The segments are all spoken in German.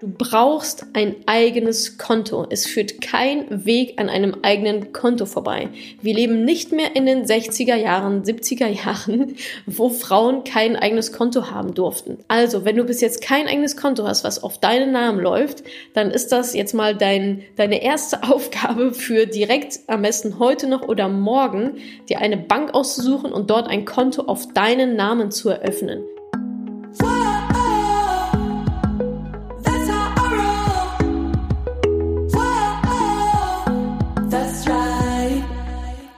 Du brauchst ein eigenes Konto. Es führt kein Weg an einem eigenen Konto vorbei. Wir leben nicht mehr in den 60er Jahren, 70er Jahren, wo Frauen kein eigenes Konto haben durften. Also, wenn du bis jetzt kein eigenes Konto hast, was auf deinen Namen läuft, dann ist das jetzt mal dein, deine erste Aufgabe für direkt am besten heute noch oder morgen, dir eine Bank auszusuchen und dort ein Konto auf deinen Namen zu eröffnen.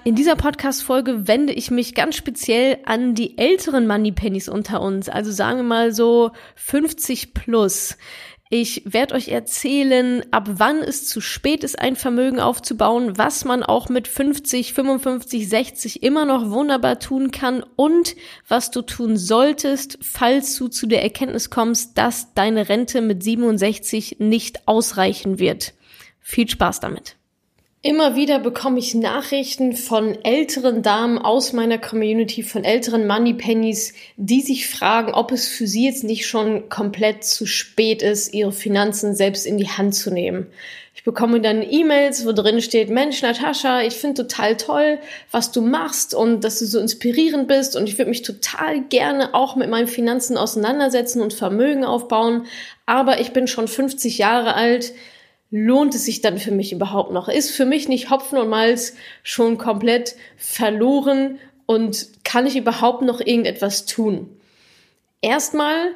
In dieser Podcast-Folge wende ich mich ganz speziell an die älteren Moneypennies unter uns, also sagen wir mal so 50 plus. Ich werde euch erzählen, ab wann es zu spät ist, ein Vermögen aufzubauen, was man auch mit 50, 55, 60 immer noch wunderbar tun kann und was du tun solltest, falls du zu der Erkenntnis kommst, dass deine Rente mit 67 nicht ausreichen wird. Viel Spaß damit. Immer wieder bekomme ich Nachrichten von älteren Damen aus meiner Community, von älteren Moneypennies, die sich fragen, ob es für sie jetzt nicht schon komplett zu spät ist, ihre Finanzen selbst in die Hand zu nehmen. Ich bekomme dann E-Mails, wo drin steht, Mensch, Natascha, ich finde total toll, was du machst und dass du so inspirierend bist und ich würde mich total gerne auch mit meinen Finanzen auseinandersetzen und Vermögen aufbauen, aber ich bin schon 50 Jahre alt, lohnt es sich dann für mich überhaupt noch? Ist für mich nicht Hopfen und Malz schon komplett verloren und kann ich überhaupt noch irgendetwas tun? Erstmal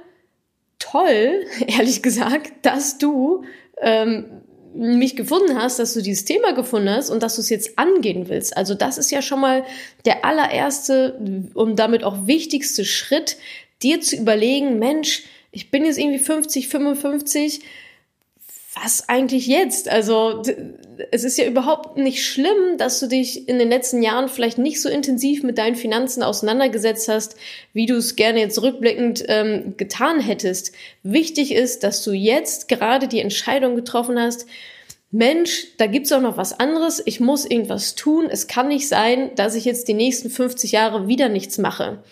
toll, ehrlich gesagt, dass du ähm, mich gefunden hast, dass du dieses Thema gefunden hast und dass du es jetzt angehen willst. Also das ist ja schon mal der allererste und damit auch wichtigste Schritt, dir zu überlegen, Mensch, ich bin jetzt irgendwie 50, 55, was eigentlich jetzt? Also es ist ja überhaupt nicht schlimm, dass du dich in den letzten Jahren vielleicht nicht so intensiv mit deinen Finanzen auseinandergesetzt hast, wie du es gerne jetzt rückblickend ähm, getan hättest. Wichtig ist, dass du jetzt gerade die Entscheidung getroffen hast, Mensch, da gibt's auch noch was anderes, ich muss irgendwas tun, es kann nicht sein, dass ich jetzt die nächsten 50 Jahre wieder nichts mache.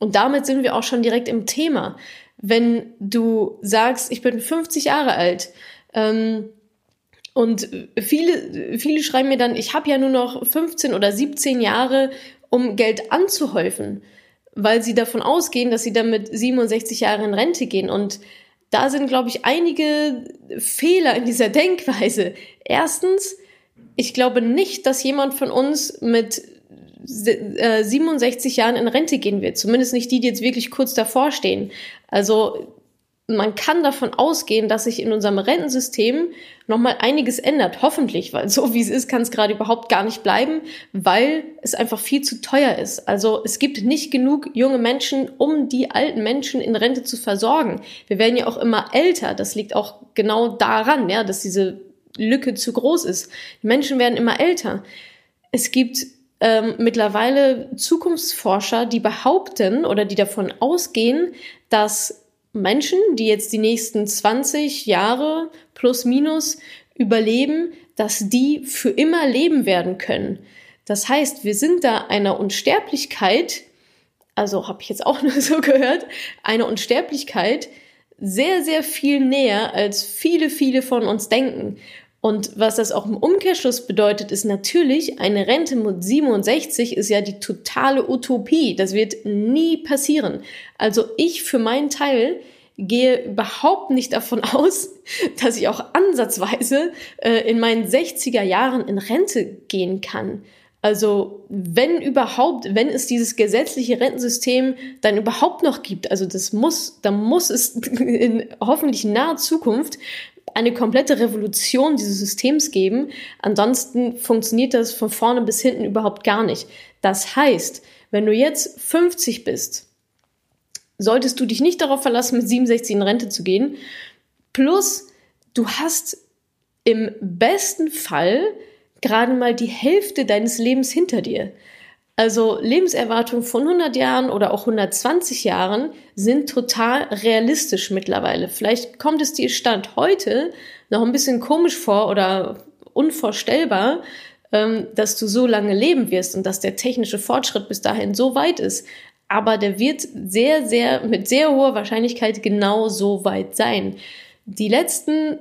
Und damit sind wir auch schon direkt im Thema. Wenn du sagst, ich bin 50 Jahre alt, ähm, und viele, viele schreiben mir dann, ich habe ja nur noch 15 oder 17 Jahre, um Geld anzuhäufen, weil sie davon ausgehen, dass sie dann mit 67 Jahren in Rente gehen. Und da sind, glaube ich, einige Fehler in dieser Denkweise. Erstens, ich glaube nicht, dass jemand von uns mit 67 äh, Jahren in Rente gehen wird. Zumindest nicht die, die jetzt wirklich kurz davor stehen. Also man kann davon ausgehen, dass sich in unserem Rentensystem nochmal einiges ändert. Hoffentlich, weil so wie es ist, kann es gerade überhaupt gar nicht bleiben, weil es einfach viel zu teuer ist. Also es gibt nicht genug junge Menschen, um die alten Menschen in Rente zu versorgen. Wir werden ja auch immer älter. Das liegt auch genau daran, ja, dass diese Lücke zu groß ist. Die Menschen werden immer älter. Es gibt ähm, mittlerweile Zukunftsforscher, die behaupten oder die davon ausgehen, dass Menschen, die jetzt die nächsten 20 Jahre plus minus überleben, dass die für immer leben werden können. Das heißt, wir sind da einer Unsterblichkeit, also habe ich jetzt auch nur so gehört, einer Unsterblichkeit sehr, sehr viel näher, als viele, viele von uns denken. Und was das auch im Umkehrschluss bedeutet, ist natürlich, eine Rente mit 67 ist ja die totale Utopie. Das wird nie passieren. Also ich für meinen Teil gehe überhaupt nicht davon aus, dass ich auch ansatzweise äh, in meinen 60er Jahren in Rente gehen kann. Also wenn überhaupt, wenn es dieses gesetzliche Rentensystem dann überhaupt noch gibt, also das muss, dann muss es in hoffentlich naher Zukunft eine komplette Revolution dieses Systems geben. Ansonsten funktioniert das von vorne bis hinten überhaupt gar nicht. Das heißt, wenn du jetzt 50 bist, solltest du dich nicht darauf verlassen, mit 67 in Rente zu gehen. Plus, du hast im besten Fall gerade mal die Hälfte deines Lebens hinter dir. Also Lebenserwartung von 100 Jahren oder auch 120 Jahren sind total realistisch mittlerweile. Vielleicht kommt es dir Stand heute noch ein bisschen komisch vor oder unvorstellbar, ähm, dass du so lange leben wirst und dass der technische Fortschritt bis dahin so weit ist. Aber der wird sehr, sehr, mit sehr hoher Wahrscheinlichkeit genau so weit sein. die letzten,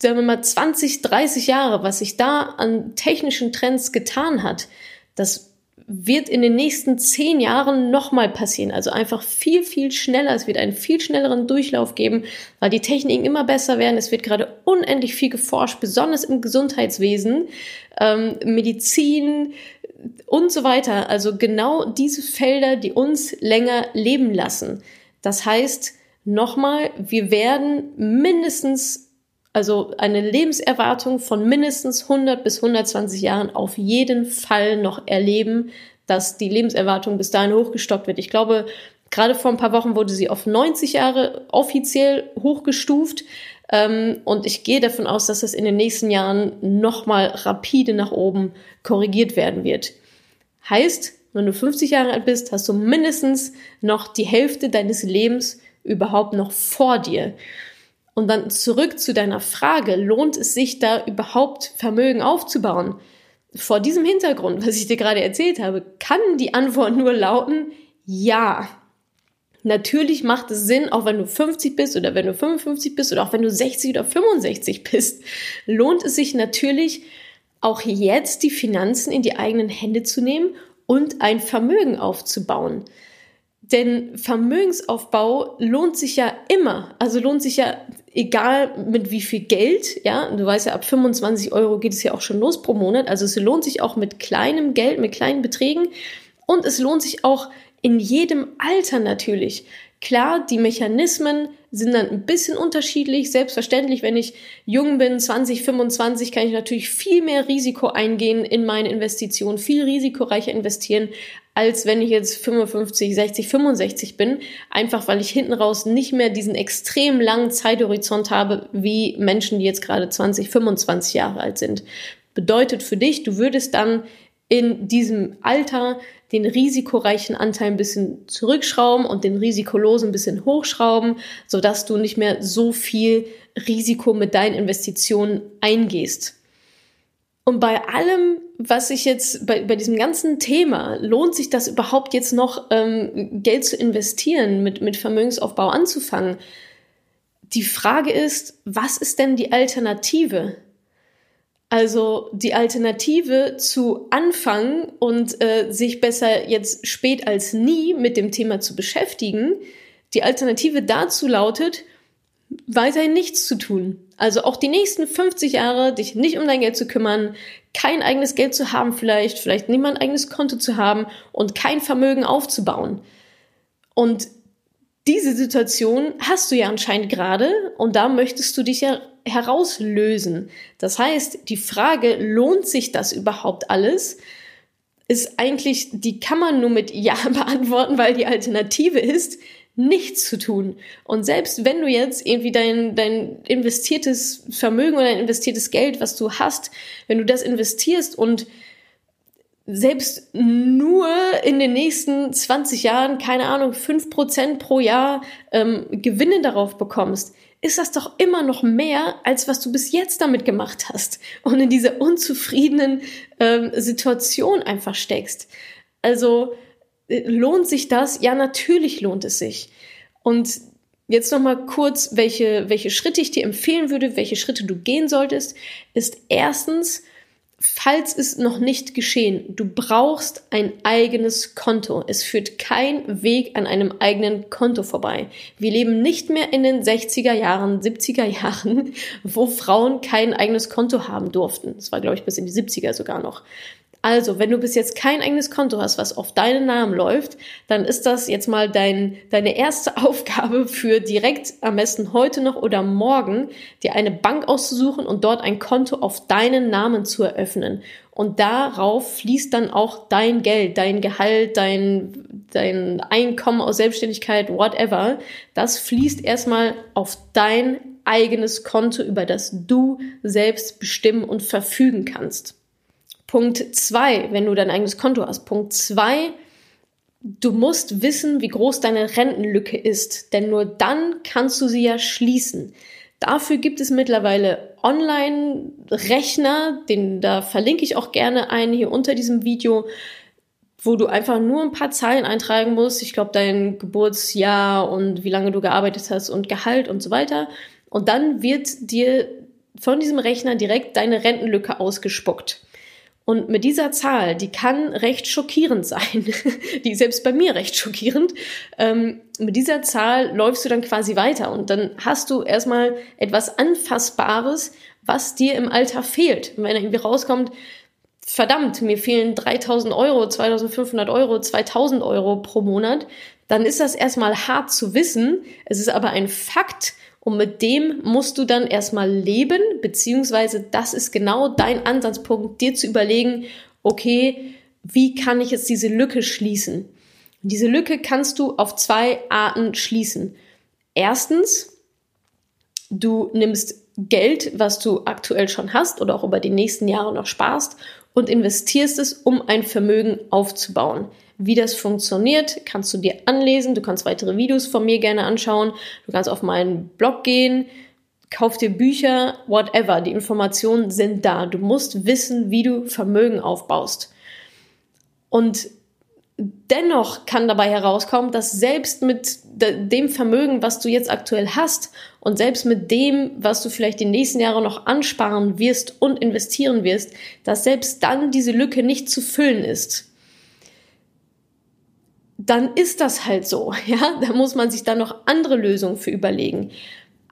sagen wir mal, 20, 30 Jahre, was sich da an technischen Trends getan hat, das wird in den nächsten zehn Jahren nochmal passieren. Also einfach viel, viel schneller. Es wird einen viel schnelleren Durchlauf geben, weil die Techniken immer besser werden. Es wird gerade unendlich viel geforscht, besonders im Gesundheitswesen, ähm, Medizin und so weiter. Also genau diese Felder, die uns länger leben lassen. Das heißt, nochmal, wir werden mindestens also eine Lebenserwartung von mindestens 100 bis 120 Jahren auf jeden Fall noch erleben, dass die Lebenserwartung bis dahin hochgestockt wird. Ich glaube, gerade vor ein paar Wochen wurde sie auf 90 Jahre offiziell hochgestuft. Ähm, und ich gehe davon aus, dass es in den nächsten Jahren nochmal rapide nach oben korrigiert werden wird. Heißt, wenn du 50 Jahre alt bist, hast du mindestens noch die Hälfte deines Lebens überhaupt noch vor dir. Und dann zurück zu deiner Frage, lohnt es sich da überhaupt Vermögen aufzubauen? Vor diesem Hintergrund, was ich dir gerade erzählt habe, kann die Antwort nur lauten, ja. Natürlich macht es Sinn, auch wenn du 50 bist oder wenn du 55 bist oder auch wenn du 60 oder 65 bist, lohnt es sich natürlich auch jetzt die Finanzen in die eigenen Hände zu nehmen und ein Vermögen aufzubauen. Denn Vermögensaufbau lohnt sich ja immer. Also lohnt sich ja egal mit wie viel Geld, ja, du weißt ja, ab 25 Euro geht es ja auch schon los pro Monat, also es lohnt sich auch mit kleinem Geld, mit kleinen Beträgen und es lohnt sich auch in jedem Alter natürlich. Klar, die Mechanismen sind dann ein bisschen unterschiedlich. Selbstverständlich, wenn ich jung bin, 20, 25, kann ich natürlich viel mehr Risiko eingehen in meine Investitionen, viel risikoreicher investieren, als wenn ich jetzt 55, 60, 65 bin. Einfach weil ich hinten raus nicht mehr diesen extrem langen Zeithorizont habe, wie Menschen, die jetzt gerade 20, 25 Jahre alt sind. Bedeutet für dich, du würdest dann in diesem Alter den risikoreichen Anteil ein bisschen zurückschrauben und den risikolosen ein bisschen hochschrauben, sodass du nicht mehr so viel Risiko mit deinen Investitionen eingehst. Und bei allem, was ich jetzt, bei, bei diesem ganzen Thema, lohnt sich das überhaupt jetzt noch, ähm, Geld zu investieren, mit, mit Vermögensaufbau anzufangen? Die Frage ist, was ist denn die Alternative? Also die Alternative zu anfangen und äh, sich besser jetzt spät als nie mit dem Thema zu beschäftigen, die Alternative dazu lautet, weiterhin nichts zu tun. Also auch die nächsten 50 Jahre dich nicht um dein Geld zu kümmern, kein eigenes Geld zu haben vielleicht, vielleicht nicht mal ein eigenes Konto zu haben und kein Vermögen aufzubauen. Und diese Situation hast du ja anscheinend gerade und da möchtest du dich ja herauslösen. Das heißt, die Frage, lohnt sich das überhaupt alles, ist eigentlich, die kann man nur mit Ja beantworten, weil die Alternative ist, nichts zu tun. Und selbst wenn du jetzt irgendwie dein, dein investiertes Vermögen oder dein investiertes Geld, was du hast, wenn du das investierst und selbst nur in den nächsten 20 Jahren, keine Ahnung, 5% pro Jahr ähm, Gewinne darauf bekommst, ist das doch immer noch mehr, als was du bis jetzt damit gemacht hast und in dieser unzufriedenen ähm, Situation einfach steckst. Also äh, lohnt sich das? Ja, natürlich lohnt es sich. Und jetzt noch mal kurz, welche, welche Schritte ich dir empfehlen würde, welche Schritte du gehen solltest, ist erstens, falls es noch nicht geschehen, du brauchst ein eigenes Konto. Es führt kein Weg an einem eigenen Konto vorbei. Wir leben nicht mehr in den 60er Jahren, 70er Jahren, wo Frauen kein eigenes Konto haben durften. Das war, glaube ich, bis in die 70er sogar noch. Also, wenn du bis jetzt kein eigenes Konto hast, was auf deinen Namen läuft, dann ist das jetzt mal dein, deine erste Aufgabe für direkt am besten heute noch oder morgen, dir eine Bank auszusuchen und dort ein Konto auf deinen Namen zu eröffnen. Und darauf fließt dann auch dein Geld, dein Gehalt, dein, dein Einkommen aus Selbstständigkeit, whatever. Das fließt erstmal auf dein eigenes Konto, über das du selbst bestimmen und verfügen kannst. Punkt zwei, wenn du dein eigenes Konto hast. Punkt zwei, du musst wissen, wie groß deine Rentenlücke ist, denn nur dann kannst du sie ja schließen. Dafür gibt es mittlerweile Online-Rechner, den da verlinke ich auch gerne ein hier unter diesem Video, wo du einfach nur ein paar Zahlen eintragen musst. Ich glaube, dein Geburtsjahr und wie lange du gearbeitet hast und Gehalt und so weiter. Und dann wird dir von diesem Rechner direkt deine Rentenlücke ausgespuckt. Und mit dieser Zahl, die kann recht schockierend sein, die ist selbst bei mir recht schockierend, ähm, mit dieser Zahl läufst du dann quasi weiter und dann hast du erstmal etwas Anfassbares, was dir im Alter fehlt. Und wenn irgendwie rauskommt, verdammt, mir fehlen 3000 Euro, 2500 Euro, 2000 Euro pro Monat, dann ist das erstmal hart zu wissen. Es ist aber ein Fakt, und mit dem musst du dann erstmal leben, beziehungsweise das ist genau dein Ansatzpunkt, dir zu überlegen, okay, wie kann ich jetzt diese Lücke schließen? Und diese Lücke kannst du auf zwei Arten schließen. Erstens, du nimmst Geld, was du aktuell schon hast oder auch über die nächsten Jahre noch sparst und investierst es, um ein Vermögen aufzubauen. Wie das funktioniert, kannst du dir anlesen. Du kannst weitere Videos von mir gerne anschauen. Du kannst auf meinen Blog gehen, kauf dir Bücher, whatever. Die Informationen sind da. Du musst wissen, wie du Vermögen aufbaust. Und dennoch kann dabei herauskommen, dass selbst mit dem Vermögen, was du jetzt aktuell hast und selbst mit dem, was du vielleicht die nächsten Jahre noch ansparen wirst und investieren wirst, dass selbst dann diese Lücke nicht zu füllen ist dann ist das halt so, ja. Da muss man sich dann noch andere Lösungen für überlegen.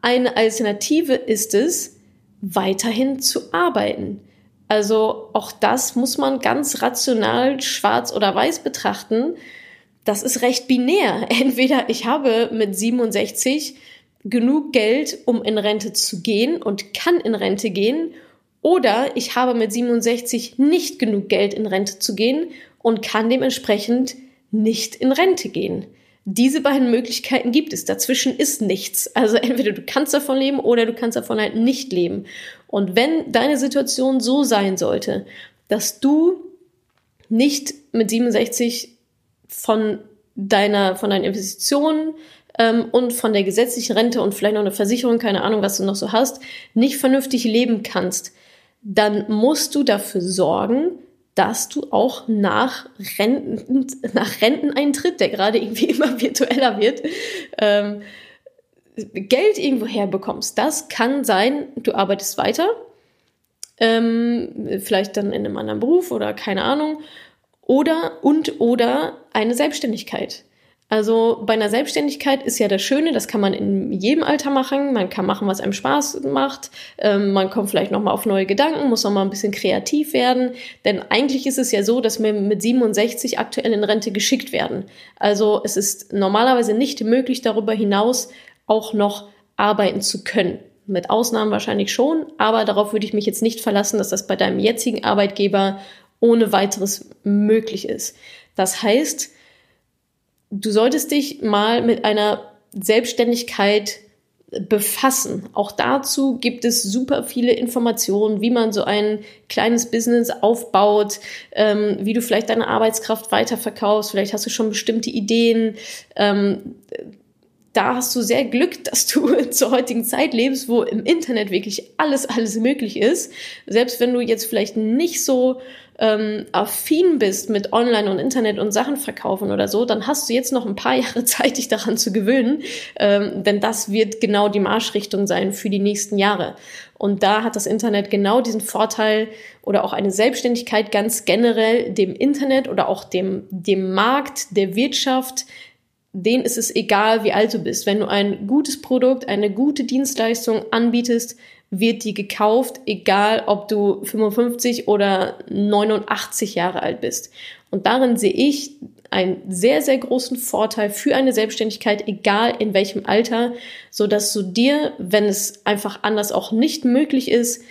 Eine Alternative ist es, weiterhin zu arbeiten. Also auch das muss man ganz rational schwarz oder weiß betrachten. Das ist recht binär. Entweder ich habe mit 67 genug Geld, um in Rente zu gehen und kann in Rente gehen, oder ich habe mit 67 nicht genug Geld, in Rente zu gehen und kann dementsprechend nicht in Rente gehen. Diese beiden Möglichkeiten gibt es. Dazwischen ist nichts. Also entweder du kannst davon leben oder du kannst davon halt nicht leben. Und wenn deine Situation so sein sollte, dass du nicht mit 67 von deiner, von deinen Investitionen ähm, und von der gesetzlichen Rente und vielleicht noch eine Versicherung, keine Ahnung, was du noch so hast, nicht vernünftig leben kannst, dann musst du dafür sorgen, dass du auch nach, Renten, nach Renteneintritt, der gerade irgendwie immer virtueller wird, ähm, Geld irgendwo herbekommst. Das kann sein, du arbeitest weiter, ähm, vielleicht dann in einem anderen Beruf oder keine Ahnung, oder und oder eine Selbstständigkeit. Also bei einer Selbstständigkeit ist ja das Schöne, das kann man in jedem Alter machen. Man kann machen, was einem Spaß macht. Ähm, man kommt vielleicht nochmal auf neue Gedanken, muss nochmal ein bisschen kreativ werden. Denn eigentlich ist es ja so, dass wir mit 67 aktuell in Rente geschickt werden. Also es ist normalerweise nicht möglich, darüber hinaus auch noch arbeiten zu können. Mit Ausnahmen wahrscheinlich schon, aber darauf würde ich mich jetzt nicht verlassen, dass das bei deinem jetzigen Arbeitgeber ohne weiteres möglich ist. Das heißt, du solltest dich mal mit einer Selbstständigkeit befassen. Auch dazu gibt es super viele Informationen, wie man so ein kleines Business aufbaut, ähm, wie du vielleicht deine Arbeitskraft weiterverkaufst. Vielleicht hast du schon bestimmte Ideen. Ähm, da hast du sehr Glück, dass du zur heutigen Zeit lebst, wo im Internet wirklich alles, alles möglich ist. Selbst wenn du jetzt vielleicht nicht so ähm, affin bist mit Online und Internet und Sachen verkaufen oder so, dann hast du jetzt noch ein paar Jahre Zeit, dich daran zu gewöhnen, ähm, denn das wird genau die Marschrichtung sein für die nächsten Jahre. Und da hat das Internet genau diesen Vorteil oder auch eine Selbstständigkeit ganz generell dem Internet oder auch dem, dem Markt, der Wirtschaft, denen ist es egal, wie alt du bist. Wenn du ein gutes Produkt, eine gute Dienstleistung anbietest, wird die gekauft, egal ob du 55 oder 89 Jahre alt bist. Und darin sehe ich einen sehr, sehr großen Vorteil für eine Selbstständigkeit, egal in welchem Alter, so dass du dir, wenn es einfach anders auch nicht möglich ist,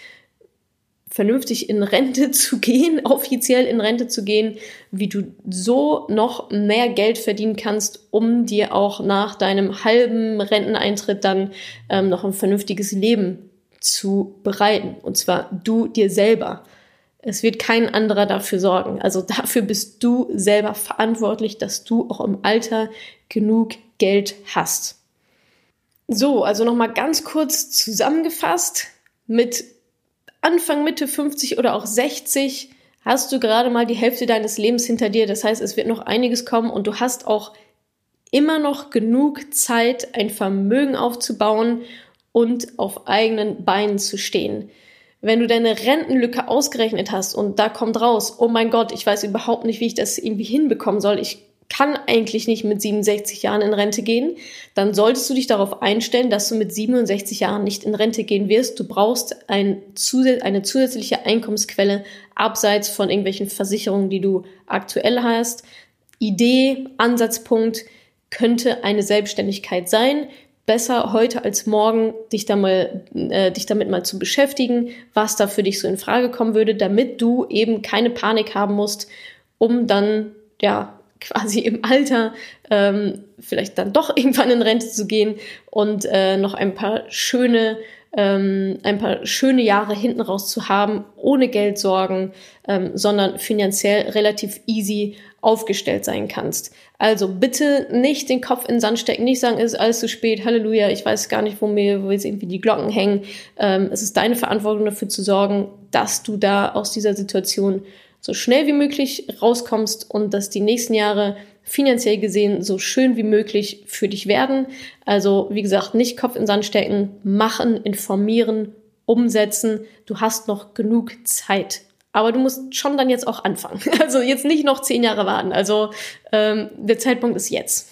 vernünftig in Rente zu gehen, offiziell in Rente zu gehen, wie du so noch mehr Geld verdienen kannst, um dir auch nach deinem halben Renteneintritt dann ähm, noch ein vernünftiges Leben zu bereiten. Und zwar du dir selber. Es wird kein anderer dafür sorgen. Also dafür bist du selber verantwortlich, dass du auch im Alter genug Geld hast. So, also nochmal ganz kurz zusammengefasst. Mit Anfang, Mitte 50 oder auch 60 hast du gerade mal die Hälfte deines Lebens hinter dir. Das heißt, es wird noch einiges kommen und du hast auch immer noch genug Zeit, ein Vermögen aufzubauen und auf eigenen Beinen zu stehen. Wenn du deine Rentenlücke ausgerechnet hast und da kommt raus, oh mein Gott, ich weiß überhaupt nicht, wie ich das irgendwie hinbekommen soll, ich kann eigentlich nicht mit 67 Jahren in Rente gehen, dann solltest du dich darauf einstellen, dass du mit 67 Jahren nicht in Rente gehen wirst. Du brauchst ein, eine zusätzliche Einkommensquelle abseits von irgendwelchen Versicherungen, die du aktuell hast. Idee, Ansatzpunkt könnte eine Selbstständigkeit sein. Besser heute als morgen, dich, da mal, äh, dich damit mal zu beschäftigen, was da für dich so in Frage kommen würde, damit du eben keine Panik haben musst, um dann ja quasi im Alter ähm, vielleicht dann doch irgendwann in Rente zu gehen und äh, noch ein paar schöne ähm, ein paar schöne Jahre hinten raus zu haben, ohne Geldsorgen, ähm, sondern finanziell relativ easy aufgestellt sein kannst. Also bitte nicht den Kopf in den Sand stecken, nicht sagen, es ist alles zu spät, Halleluja, ich weiß gar nicht, wo mir wo jetzt irgendwie die Glocken hängen. Ähm, es ist deine Verantwortung dafür zu sorgen, dass du da aus dieser Situation so schnell wie möglich rauskommst und dass die nächsten Jahre finanziell gesehen so schön wie möglich für dich werden. Also wie gesagt, nicht Kopf in Sand stecken, machen, informieren, umsetzen. Du hast noch genug Zeit. Aber du musst schon dann jetzt auch anfangen. Also jetzt nicht noch zehn Jahre warten. Also ähm, der Zeitpunkt ist jetzt.